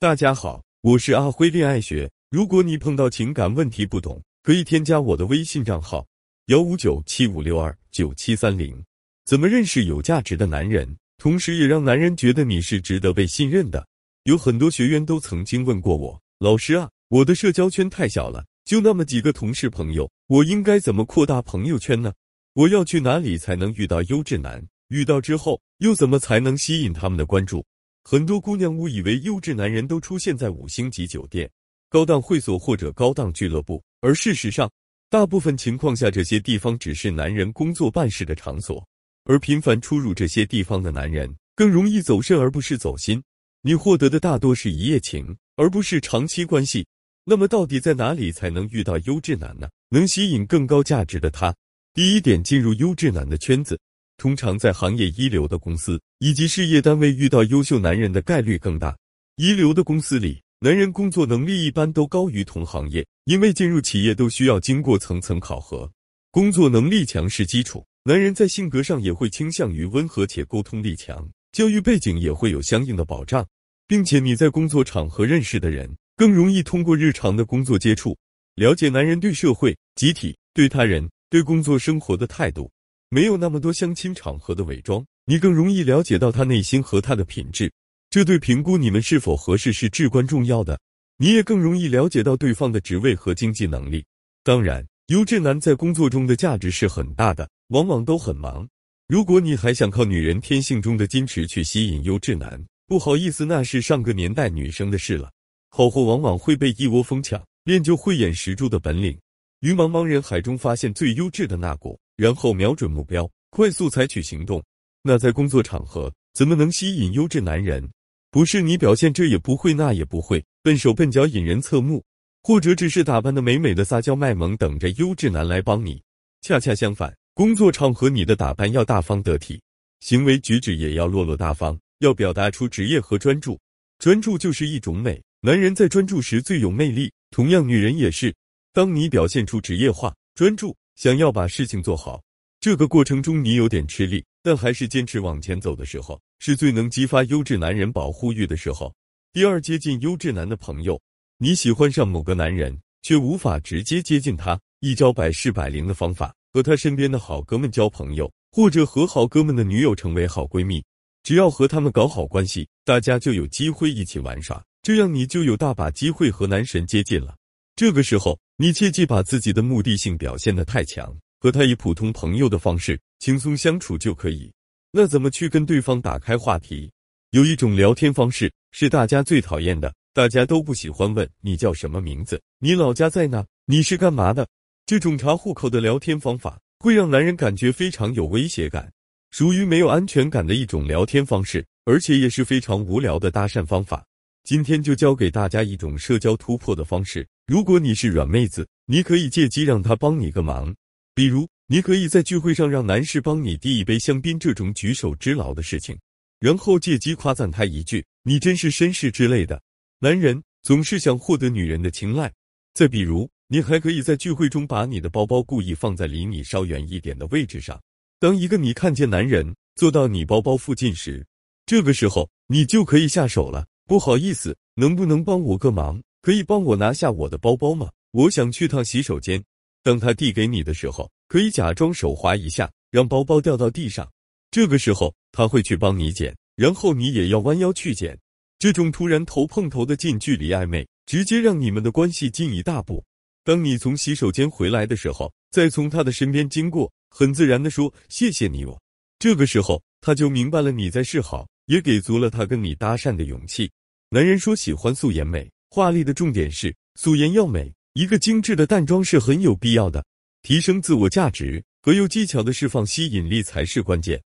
大家好，我是阿辉恋爱学。如果你碰到情感问题不懂，可以添加我的微信账号幺五九七五六二九七三零。怎么认识有价值的男人，同时也让男人觉得你是值得被信任的？有很多学员都曾经问过我，老师啊，我的社交圈太小了，就那么几个同事朋友，我应该怎么扩大朋友圈呢？我要去哪里才能遇到优质男？遇到之后又怎么才能吸引他们的关注？很多姑娘误以为优质男人都出现在五星级酒店、高档会所或者高档俱乐部，而事实上，大部分情况下这些地方只是男人工作办事的场所，而频繁出入这些地方的男人更容易走肾而不是走心。你获得的大多是一夜情，而不是长期关系。那么，到底在哪里才能遇到优质男呢？能吸引更高价值的他？第一点，进入优质男的圈子。通常在行业一流的公司以及事业单位遇到优秀男人的概率更大。一流的公司里，男人工作能力一般都高于同行业，因为进入企业都需要经过层层考核，工作能力强是基础。男人在性格上也会倾向于温和且沟通力强，教育背景也会有相应的保障，并且你在工作场合认识的人更容易通过日常的工作接触，了解男人对社会、集体、对他人、对工作生活的态度。没有那么多相亲场合的伪装，你更容易了解到他内心和他的品质，这对评估你们是否合适是至关重要的。你也更容易了解到对方的职位和经济能力。当然，优质男在工作中的价值是很大的，往往都很忙。如果你还想靠女人天性中的矜持去吸引优质男，不好意思，那是上个年代女生的事了。好货往往会被一窝蜂抢，练就慧眼识珠的本领，于茫茫人海中发现最优质的那股。然后瞄准目标，快速采取行动。那在工作场合怎么能吸引优质男人？不是你表现这也不会那也不会，笨手笨脚引人侧目，或者只是打扮的美美的撒娇卖萌，等着优质男来帮你。恰恰相反，工作场合你的打扮要大方得体，行为举止也要落落大方，要表达出职业和专注。专注就是一种美，男人在专注时最有魅力，同样女人也是。当你表现出职业化、专注。想要把事情做好，这个过程中你有点吃力，但还是坚持往前走的时候，是最能激发优质男人保护欲的时候。第二，接近优质男的朋友，你喜欢上某个男人，却无法直接接近他，一招百试百灵的方法，和他身边的好哥们交朋友，或者和好哥们的女友成为好闺蜜。只要和他们搞好关系，大家就有机会一起玩耍，这样你就有大把机会和男神接近了。这个时候，你切记把自己的目的性表现的太强，和他以普通朋友的方式轻松相处就可以。那怎么去跟对方打开话题？有一种聊天方式是大家最讨厌的，大家都不喜欢问你叫什么名字，你老家在哪，你是干嘛的？这种查户口的聊天方法会让男人感觉非常有威胁感，属于没有安全感的一种聊天方式，而且也是非常无聊的搭讪方法。今天就教给大家一种社交突破的方式。如果你是软妹子，你可以借机让他帮你个忙，比如你可以在聚会上让男士帮你递一杯香槟这种举手之劳的事情，然后借机夸赞他一句“你真是绅士”之类的。男人总是想获得女人的青睐。再比如，你还可以在聚会中把你的包包故意放在离你稍远一点的位置上，当一个你看见男人坐到你包包附近时，这个时候你就可以下手了。不好意思，能不能帮我个忙？可以帮我拿下我的包包吗？我想去趟洗手间。当他递给你的时候，可以假装手滑一下，让包包掉到地上。这个时候他会去帮你捡，然后你也要弯腰去捡。这种突然头碰头的近距离暧昧，直接让你们的关系进一大步。当你从洗手间回来的时候，再从他的身边经过，很自然的说谢谢你我。这个时候他就明白了你在示好，也给足了他跟你搭讪的勇气。男人说喜欢素颜美，华丽的重点是素颜要美。一个精致的淡妆是很有必要的，提升自我价值和有技巧的释放吸引力才是关键。